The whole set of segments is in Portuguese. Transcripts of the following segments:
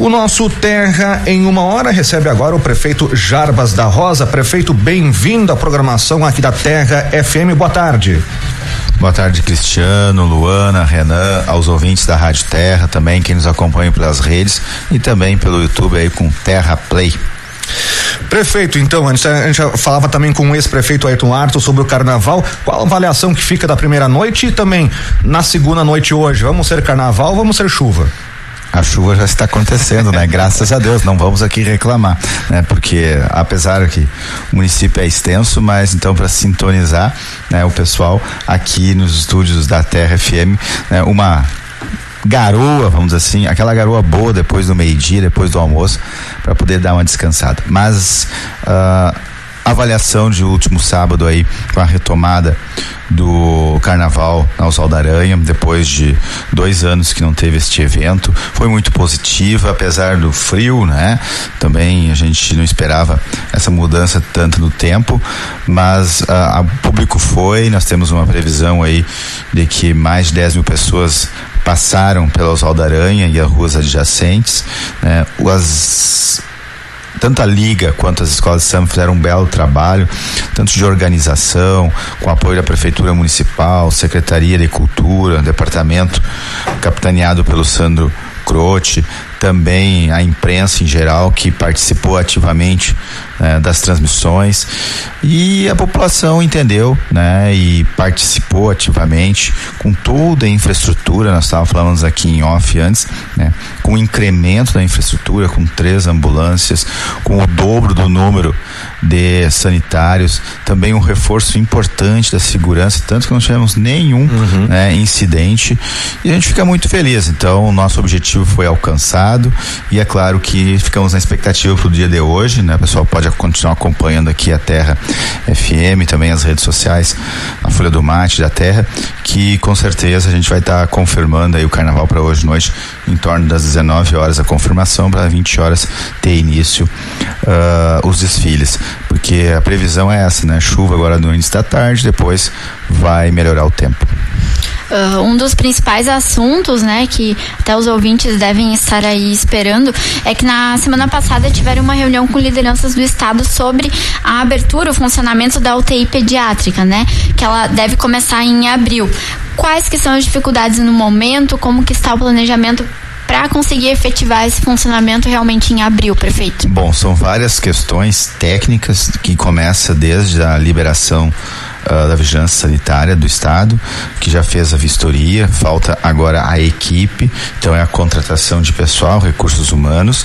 O nosso Terra em uma hora recebe agora o prefeito Jarbas da Rosa. Prefeito, bem-vindo à programação aqui da Terra FM. Boa tarde. Boa tarde, Cristiano, Luana, Renan, aos ouvintes da Rádio Terra, também quem nos acompanha pelas redes e também pelo YouTube aí com Terra Play. Prefeito, então, a gente falava também com o ex-prefeito Ayrton Arto sobre o carnaval. Qual a avaliação que fica da primeira noite e também na segunda noite hoje? Vamos ser carnaval ou vamos ser chuva? A chuva já está acontecendo, né? Graças a Deus, não vamos aqui reclamar, né? Porque apesar que o município é extenso, mas então para sintonizar, né, o pessoal aqui nos estúdios da Terra FM, né, uma garoa, vamos dizer assim, aquela garoa boa depois do meio-dia, depois do almoço, para poder dar uma descansada. Mas uh, avaliação de último sábado aí com a retomada do Carnaval na Oswaldo Aranha, depois de dois anos que não teve este evento, foi muito positiva, apesar do frio, né? Também a gente não esperava essa mudança tanto no tempo, mas o público foi, nós temos uma previsão aí de que mais de 10 mil pessoas passaram pela Oswaldo Aranha e as ruas adjacentes, né? As tanto a Liga quanto as escolas de samba fizeram um belo trabalho, tanto de organização, com apoio da Prefeitura Municipal, Secretaria de Cultura, Departamento capitaneado pelo Sandro Croce, também a imprensa em geral que participou ativamente né, das transmissões e a população entendeu, né, e participou ativamente com toda a infraestrutura. Nós estávamos falando aqui em off antes, né, com o incremento da infraestrutura, com três ambulâncias, com o dobro do número de sanitários, também um reforço importante da segurança, tanto que não tivemos nenhum uhum. né, incidente e a gente fica muito feliz. Então, o nosso objetivo foi alcançado e é claro que ficamos na expectativa para o dia de hoje, né? O pessoal pode continuar acompanhando aqui a Terra FM, também as redes sociais, a Folha do Mate da Terra, que com certeza a gente vai estar tá confirmando aí o carnaval para hoje noite em torno das 19 horas a confirmação para 20 horas ter início uh, os desfiles, porque a previsão é essa, né? Chuva agora no início da tarde, depois vai melhorar o tempo. Uh, um dos principais assuntos, né, que até os ouvintes devem estar aí esperando, é que na semana passada tiveram uma reunião com lideranças do estado sobre a abertura, o funcionamento da UTI pediátrica, né, que ela deve começar em abril. Quais que são as dificuldades no momento? Como que está o planejamento para conseguir efetivar esse funcionamento realmente em abril, prefeito? Bom, são várias questões técnicas que começa desde a liberação uh, da Vigilância Sanitária do Estado, que já fez a vistoria, falta agora a equipe, então é a contratação de pessoal, recursos humanos,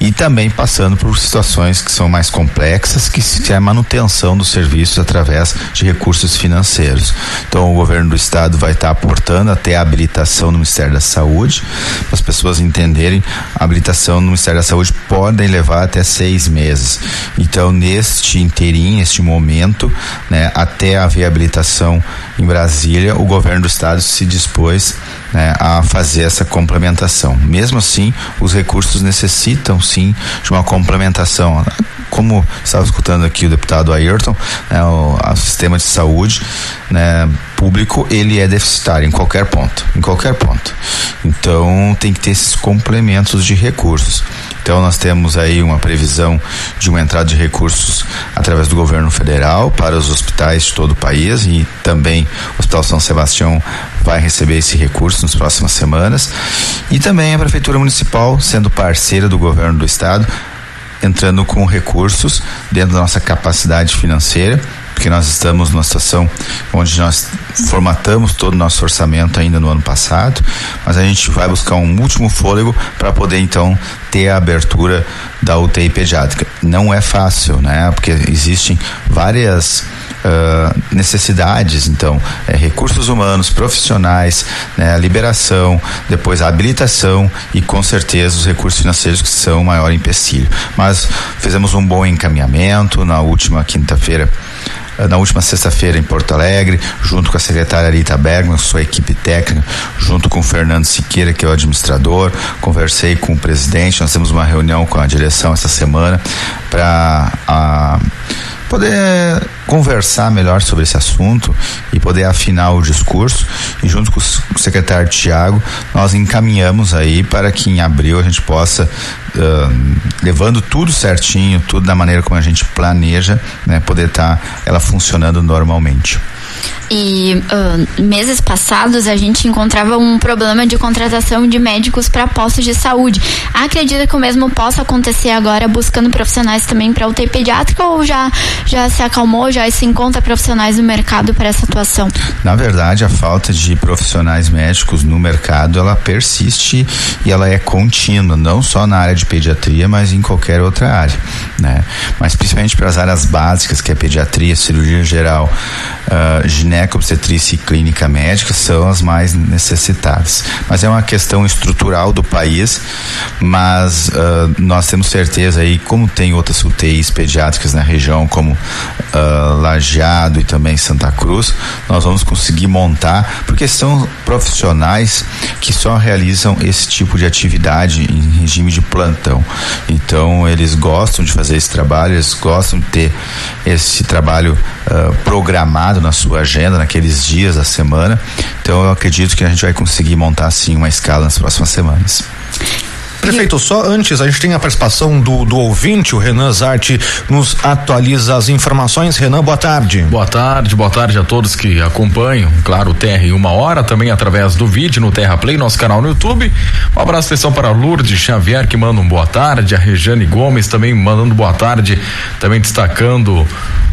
e também passando por situações que são mais complexas, que é a manutenção dos serviços através de recursos financeiros. Então o governo do estado vai estar aportando até a habilitação no Ministério da Saúde, para as pessoas entenderem, a habilitação no Ministério da Saúde podem levar até seis meses. Então, neste interim, neste momento, né, até a viabilitação em Brasília, o governo do estado se dispôs né, a fazer essa complementação. Mesmo assim, os recursos necessitam sim de uma complementação. Como estava escutando aqui o deputado Ayrton, né, o, o sistema de saúde né, público ele é deficitário em qualquer ponto, em qualquer ponto. Então tem que ter esses complementos de recursos. Então nós temos aí uma previsão de uma entrada de recursos através do governo federal para os hospitais de todo o país e também o Hospital São Sebastião vai receber esse recurso nas próximas semanas. E também a prefeitura municipal sendo parceira do governo do estado entrando com recursos dentro da nossa capacidade financeira porque nós estamos numa situação onde nós formatamos todo o nosso orçamento ainda no ano passado, mas a gente vai buscar um último fôlego para poder então ter a abertura da UTI pediátrica. Não é fácil, né? Porque existem várias Uh, necessidades, então, é, recursos humanos, profissionais, né, liberação, depois a habilitação e com certeza os recursos financeiros que são o maior empecilho. Mas fizemos um bom encaminhamento na última quinta-feira na última sexta-feira em Porto Alegre, junto com a secretária Rita Bergman, sua equipe técnica, junto com o Fernando Siqueira, que é o administrador. Conversei com o presidente, nós temos uma reunião com a direção essa semana para poder conversar melhor sobre esse assunto e poder afinar o discurso. E junto com o secretário Tiago, nós encaminhamos aí para que em abril a gente possa, uh, levando tudo certinho, tudo da maneira como a gente planeja, né, poder estar tá ela funcionando normalmente. E uh, meses passados a gente encontrava um problema de contratação de médicos para postos de saúde. Acredita que o mesmo possa acontecer agora buscando profissionais também para UTI pediátrica ou já, já se acalmou, já se encontra profissionais no mercado para essa atuação? Na verdade, a falta de profissionais médicos no mercado ela persiste e ela é contínua, não só na área de pediatria, mas em qualquer outra área, né? Mas principalmente para as áreas básicas, que é pediatria, cirurgia geral, uh, gineco, obstetrícia e clínica médica são as mais necessitadas. Mas é uma questão estrutural do país, mas uh, nós temos certeza aí, como tem outras UTIs pediátricas na região, como uh, Lajeado e também Santa Cruz, nós vamos conseguir montar, porque são profissionais que só realizam esse tipo de atividade em regime de plantão. Então, eles gostam de fazer esse trabalho, eles gostam de ter esse trabalho uh, programado na sua agenda, naqueles dias da semana. Então, eu acredito que a gente vai conseguir montar, assim, uma escala nas próximas semanas. Prefeito, só antes, a gente tem a participação do, do ouvinte, o Renan Zarte nos atualiza as informações. Renan, boa tarde. Boa tarde, boa tarde a todos que acompanham, claro, o Terra em uma hora, também através do vídeo no Terra Play, nosso canal no YouTube. Um abraço especial para Lourdes Xavier, que manda um boa tarde, a Rejane Gomes também mandando boa tarde, também destacando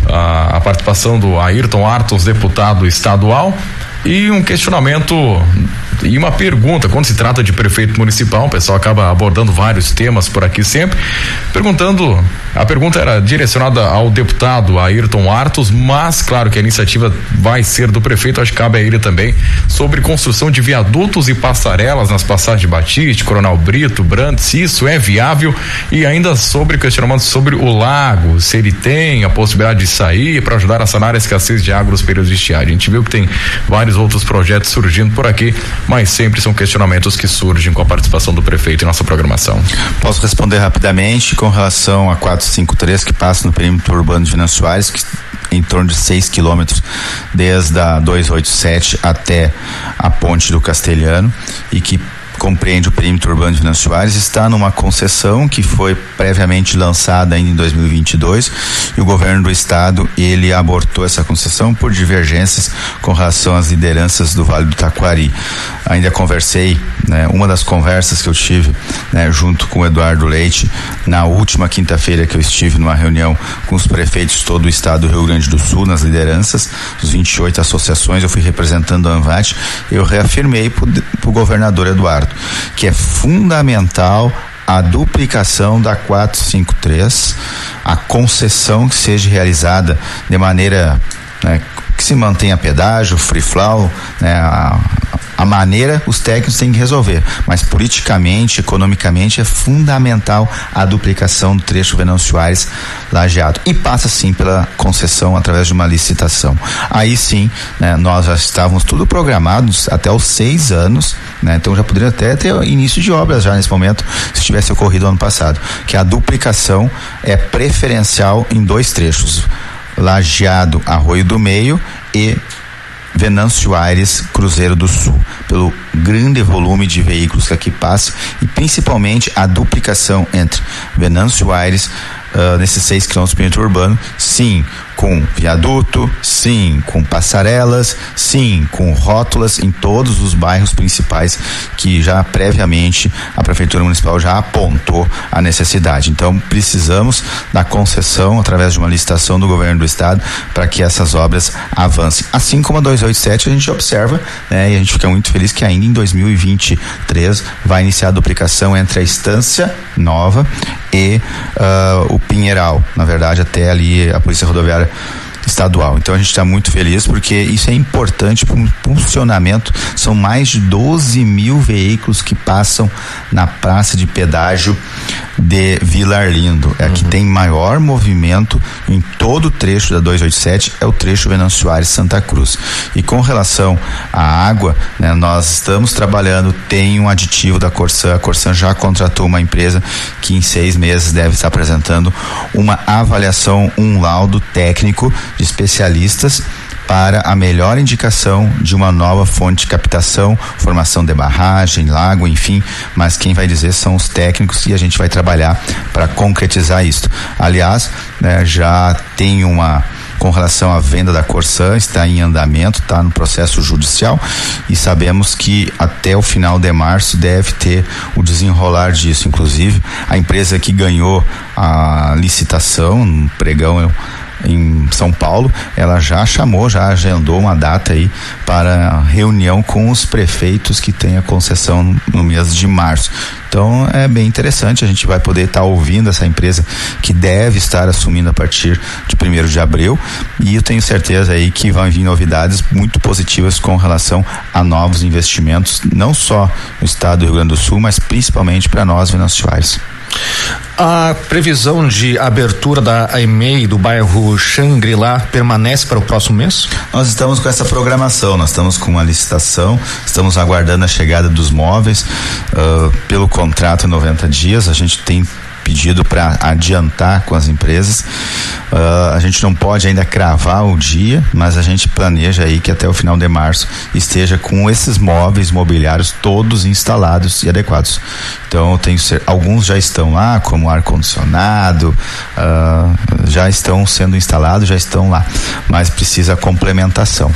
a, a participação do Ayrton Artos, deputado estadual. E um questionamento e uma pergunta, quando se trata de prefeito municipal, o pessoal acaba abordando vários temas por aqui sempre, perguntando, a pergunta era direcionada ao deputado Ayrton Artos, mas claro que a iniciativa vai ser do prefeito, acho que cabe a ele também, sobre construção de viadutos e passarelas nas passagens de Batiste, Coronel Brito, Brandt, se isso é viável e ainda sobre questionamento sobre o lago, se ele tem a possibilidade de sair para ajudar a sanar a escassez de água nos períodos de estiagem. A gente viu que tem vários outros projetos surgindo por aqui, mas sempre são questionamentos que surgem com a participação do prefeito em nossa programação. Posso responder rapidamente com relação a 453 que passa no perímetro urbano de Minas Soares, que em torno de 6 quilômetros desde a 287 até a ponte do Castelhano e que compreende o perímetro urbano de Venâncio Soares, está numa concessão que foi previamente lançada ainda em 2022 e o governo do estado ele abortou essa concessão por divergências com relação às lideranças do Vale do Taquari. Ainda conversei, né, uma das conversas que eu tive, né, junto com o Eduardo Leite, na última quinta-feira que eu estive numa reunião com os prefeitos de todo o estado do Rio Grande do Sul, nas lideranças, os 28 associações, eu fui representando a ANVAT, eu reafirmei para o governador Eduardo que é fundamental a duplicação da 453, a concessão que seja realizada de maneira né, que se mantenha pedágio, free flow, né, a, a maneira os técnicos têm que resolver, mas politicamente, economicamente é fundamental a duplicação do trecho Venâncio Soares lajeado e passa sim pela concessão através de uma licitação. Aí sim, né, nós já estávamos tudo programados até os seis anos, né, então já poderia até ter início de obras já nesse momento se tivesse ocorrido ano passado, que a duplicação é preferencial em dois trechos. Lajeado Arroio do Meio e Venâncio Aires, Cruzeiro do Sul, pelo grande volume de veículos que aqui passam e principalmente a duplicação entre Venâncio Aires, uh, nesses seis quilômetros do urbano, sim, com viaduto, sim, com passarelas, sim, com rótulas em todos os bairros principais que já previamente a prefeitura municipal já apontou a necessidade. Então precisamos da concessão através de uma licitação do governo do estado para que essas obras avancem. Assim como a 287 a gente observa, né, e a gente fica muito feliz que ainda em 2023 vai iniciar a duplicação entre a Estância Nova e uh, o Pinheiral. Na verdade, até ali a Polícia Rodoviária estadual. Então a gente está muito feliz porque isso é importante para o funcionamento. São mais de 12 mil veículos que passam na praça de pedágio de Vila Arlindo. É uhum. que tem maior movimento em todo o trecho da 287, é o trecho Venâncio Soares Santa Cruz. E com relação à água, né, nós estamos trabalhando, tem um aditivo da Corsan, a Corsan já contratou uma empresa que em seis meses deve estar apresentando uma avaliação, um laudo técnico de especialistas para a melhor indicação de uma nova fonte de captação, formação de barragem, lago, enfim, mas quem vai dizer são os técnicos e a gente vai trabalhar para concretizar isso. Aliás, né, já tem uma com relação à venda da Corsan está em andamento, está no processo judicial e sabemos que até o final de março deve ter o desenrolar disso. Inclusive, a empresa que ganhou a licitação, um pregão em São Paulo, ela já chamou, já agendou uma data aí para reunião com os prefeitos que têm a concessão no mês de março. Então é bem interessante, a gente vai poder estar tá ouvindo essa empresa que deve estar assumindo a partir de primeiro de abril e eu tenho certeza aí que vão vir novidades muito positivas com relação a novos investimentos, não só no estado do Rio Grande do Sul, mas principalmente para nós venezuelanos. A previsão de abertura da EMEI do bairro Xangri-Lá permanece para o próximo mês? Nós estamos com essa programação, nós estamos com uma licitação, estamos aguardando a chegada dos móveis uh, pelo contrato em 90 dias. A gente tem pedido para adiantar com as empresas. Uh, a gente não pode ainda cravar o dia, mas a gente planeja aí que até o final de março esteja com esses móveis mobiliários todos instalados e adequados. Então, alguns já estão lá, como ar condicionado, uh, já estão sendo instalados, já estão lá, mas precisa complementação.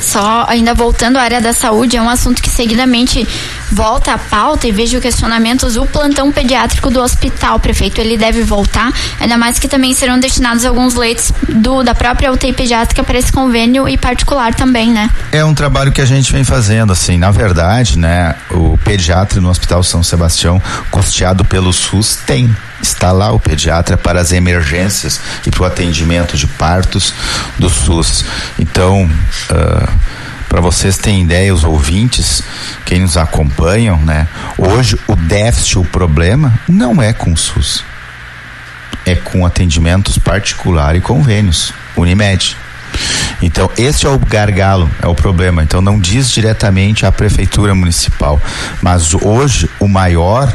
Só ainda voltando à área da saúde, é um assunto que seguidamente volta à pauta e vejo questionamentos. O plantão pediátrico do hospital, prefeito, ele deve voltar, ainda mais que também serão destinados alguns leitos do, da própria UTI pediátrica para esse convênio e particular também, né? É um trabalho que a gente vem fazendo, assim, na verdade, né, o pediatra no Hospital São Sebastião, custeado pelo SUS, tem está lá o pediatra para as emergências e para o atendimento de partos do SUS. Então, uh, para vocês terem ideia, os ouvintes, quem nos acompanham, né? Hoje o déficit, o problema, não é com o SUS. É com atendimentos particular e convênios. Unimed. Então, esse é o gargalo, é o problema. Então, não diz diretamente à prefeitura municipal, mas hoje o maior,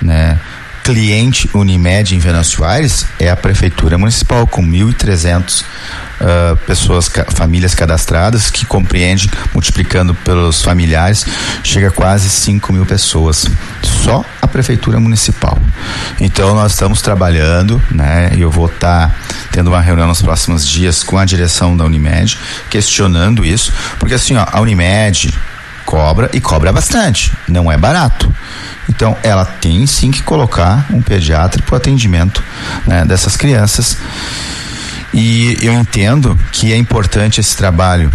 né, cliente Unimed em Venâncio Aires é a prefeitura municipal com 1.300 uh, pessoas, ca famílias cadastradas, que compreende, multiplicando pelos familiares, chega a quase 5 mil pessoas. Só a prefeitura municipal. Então nós estamos trabalhando, né? E eu vou estar tá tendo uma reunião nos próximos dias com a direção da Unimed, questionando isso, porque assim, ó, a Unimed cobra e cobra bastante, não é barato. Então, ela tem sim que colocar um pediatra para o atendimento né, dessas crianças. E eu entendo que é importante esse trabalho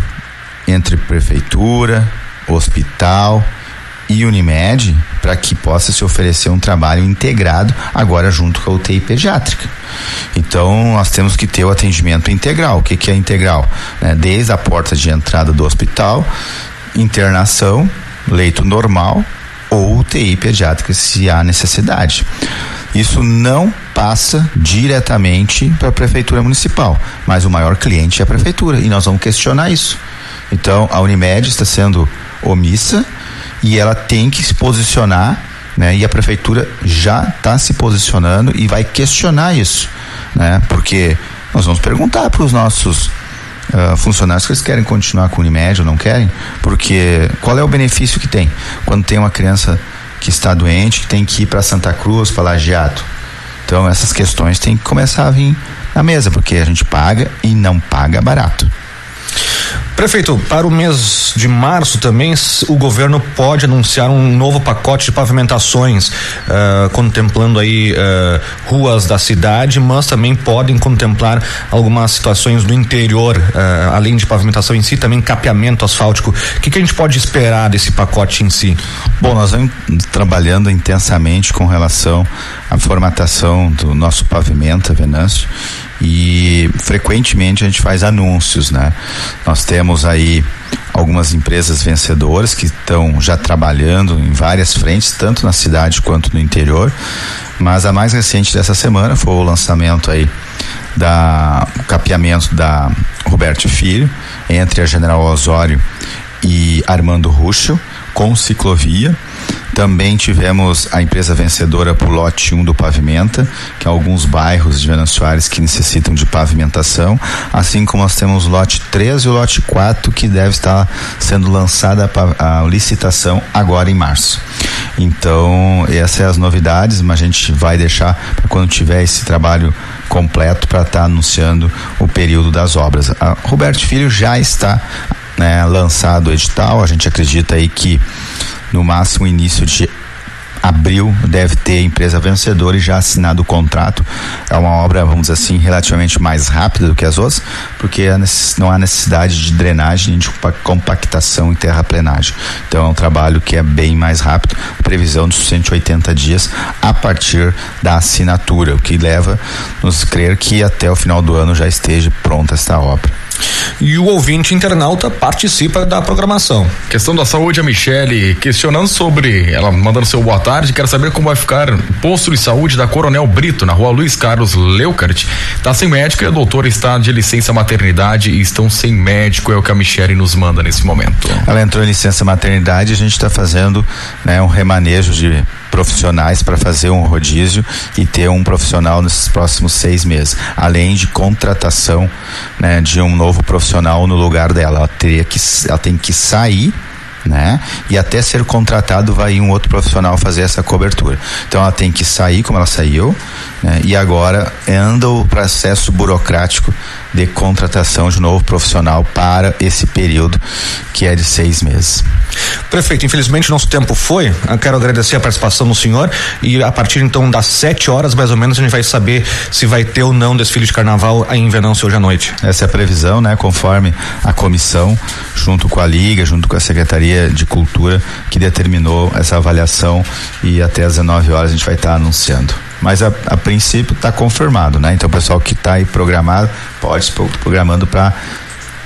entre prefeitura, hospital e Unimed para que possa se oferecer um trabalho integrado agora junto com a UTI pediátrica. Então nós temos que ter o atendimento integral. O que, que é integral? Né? Desde a porta de entrada do hospital, internação, leito normal ou UTI pediátrica se há necessidade. Isso não passa diretamente para a prefeitura municipal, mas o maior cliente é a prefeitura e nós vamos questionar isso. Então a Unimed está sendo omissa e ela tem que se posicionar, né? E a prefeitura já está se posicionando e vai questionar isso, né? Porque nós vamos perguntar para os nossos uh, funcionários que eles querem continuar com o Unimed ou não querem, porque qual é o benefício que tem quando tem uma criança que está doente, que tem que ir para Santa Cruz, para Lajeado. Então essas questões têm que começar a vir na mesa, porque a gente paga e não paga barato. Prefeito, para o mês de março também o governo pode anunciar um novo pacote de pavimentações, uh, contemplando aí uh, ruas da cidade, mas também podem contemplar algumas situações do interior, uh, além de pavimentação em si, também capeamento asfáltico. O que, que a gente pode esperar desse pacote em si? Bom, nós vamos trabalhando intensamente com relação à formatação do nosso pavimento, Venâncio e frequentemente a gente faz anúncios, né? Nós temos aí algumas empresas vencedoras que estão já trabalhando em várias frentes, tanto na cidade quanto no interior. Mas a mais recente dessa semana foi o lançamento aí da o capeamento da Roberto Filho entre a General Osório e Armando Ruschel com ciclovia. Também tivemos a empresa vencedora o lote 1 um do Pavimenta, que é alguns bairros de Venâncio Soares que necessitam de pavimentação, assim como nós temos o lote 3 e o lote 4 que deve estar sendo lançada a, a licitação agora em março. Então, essas são as novidades, mas a gente vai deixar para quando tiver esse trabalho completo para estar tá anunciando o período das obras. A Roberto Filho já está né, lançado o edital, a gente acredita aí que no máximo início de abril deve ter empresa vencedora e já assinado o contrato. É uma obra, vamos dizer assim, relativamente mais rápida do que as outras, porque não há necessidade de drenagem nem de compactação em terraplenagem. Então é um trabalho que é bem mais rápido, previsão de 180 dias a partir da assinatura, o que leva nos crer que até o final do ano já esteja pronta esta obra. E o ouvinte internauta participa da programação. Questão da saúde, a Michele questionando sobre, ela mandando seu boa tarde, quer saber como vai ficar o posto de saúde da Coronel Brito, na rua Luiz Carlos Leucart. Tá sem médico e a doutora está de licença maternidade e estão sem médico, é o que a Michele nos manda nesse momento. Ela entrou em licença maternidade a gente está fazendo né, um remanejo de profissionais para fazer um rodízio e ter um profissional nesses próximos seis meses, além de contratação né, de um novo profissional no lugar dela. Ela teria que, ela tem que sair né? E até ser contratado vai um outro profissional fazer essa cobertura. Então ela tem que sair como ela saiu, né? E agora anda o processo burocrático de contratação de novo profissional para esse período que é de seis meses. Prefeito, infelizmente nosso tempo foi. Eu quero agradecer a participação do senhor e a partir então das sete horas mais ou menos a gente vai saber se vai ter ou não desfile de carnaval em Venâncio hoje à noite. Essa é a previsão, né? Conforme a comissão, junto com a Liga, junto com a Secretaria de Cultura, que determinou essa avaliação e até às 19 horas a gente vai estar anunciando mas a, a princípio está confirmado, né? Então o pessoal que está aí programado pode se programando para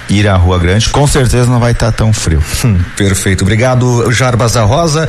ir à Rua Grande, com certeza não vai estar tá tão frio. Hum, perfeito. Obrigado, Jarbas da Rosa.